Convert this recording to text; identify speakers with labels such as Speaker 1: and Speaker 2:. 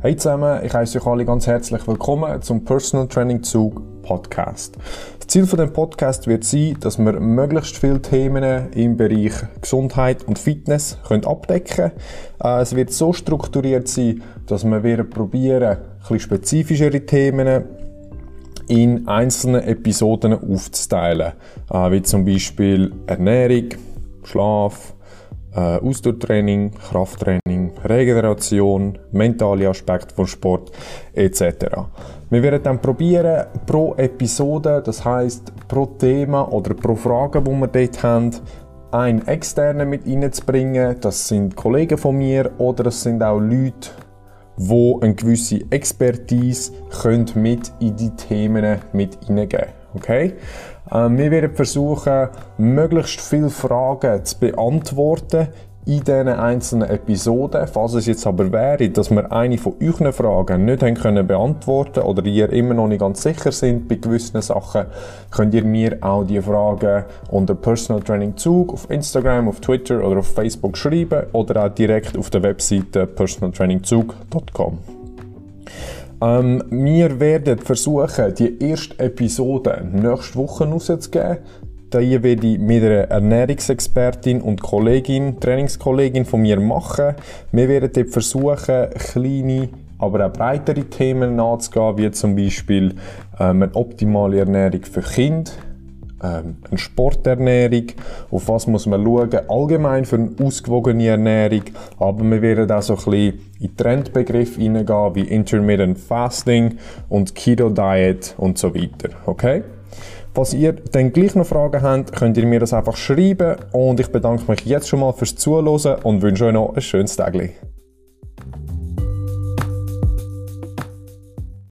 Speaker 1: Hey zusammen, ich heiße euch alle ganz herzlich willkommen zum Personal Training Zug Podcast. Das Ziel von dem Podcast wird sein, dass wir möglichst viele Themen im Bereich Gesundheit und Fitness können abdecken können. Es wird so strukturiert sein, dass wir werden probieren, ein spezifischere Themen in einzelne Episoden aufzuteilen, äh, wie zum Beispiel Ernährung, Schlaf, äh, Ausdauertraining, Krafttraining, Regeneration, mentale Aspekte von Sport etc. Wir werden dann probieren, pro Episode, das heißt pro Thema oder pro Frage, wo wir dort haben, einen externen mit reinzubringen. Das sind Kollegen von mir oder es sind auch Leute, wo eine gewisse Expertise können mit in die Themen mit hineingeben. Okay? Ähm, wir werden versuchen, möglichst viele Fragen zu beantworten in diesen einzelnen Episoden. Falls es jetzt aber wäre, dass wir eine von euren Fragen nicht haben können beantworten oder ihr immer noch nicht ganz sicher sind bei gewissen Sachen, könnt ihr mir auch die Fragen unter Personal Training Zug auf Instagram, auf Twitter oder auf Facebook schreiben oder auch direkt auf der Webseite personaltrainingzug.com. Ähm, wir werden versuchen, die erste Episode nächste Woche rauszugeben. Da werde ich mit einer Ernährungsexpertin und Kollegin, Trainingskollegin von mir machen. Wir werden dort versuchen, kleine, aber auch breitere Themen nachzugehen, wie zum Beispiel ähm, eine optimale Ernährung für Kinder, ähm, eine Sporternährung, auf was muss man schauen, allgemein für eine ausgewogene Ernährung, aber wir werden auch so ein bisschen in Trendbegriffe hineingehen, wie Intermittent Fasting und Keto Diet und so weiter, okay? Falls ihr dann gleich noch Fragen habt, könnt ihr mir das einfach schreiben und ich bedanke mich jetzt schon mal fürs Zuhören und wünsche euch noch ein schönes Tag.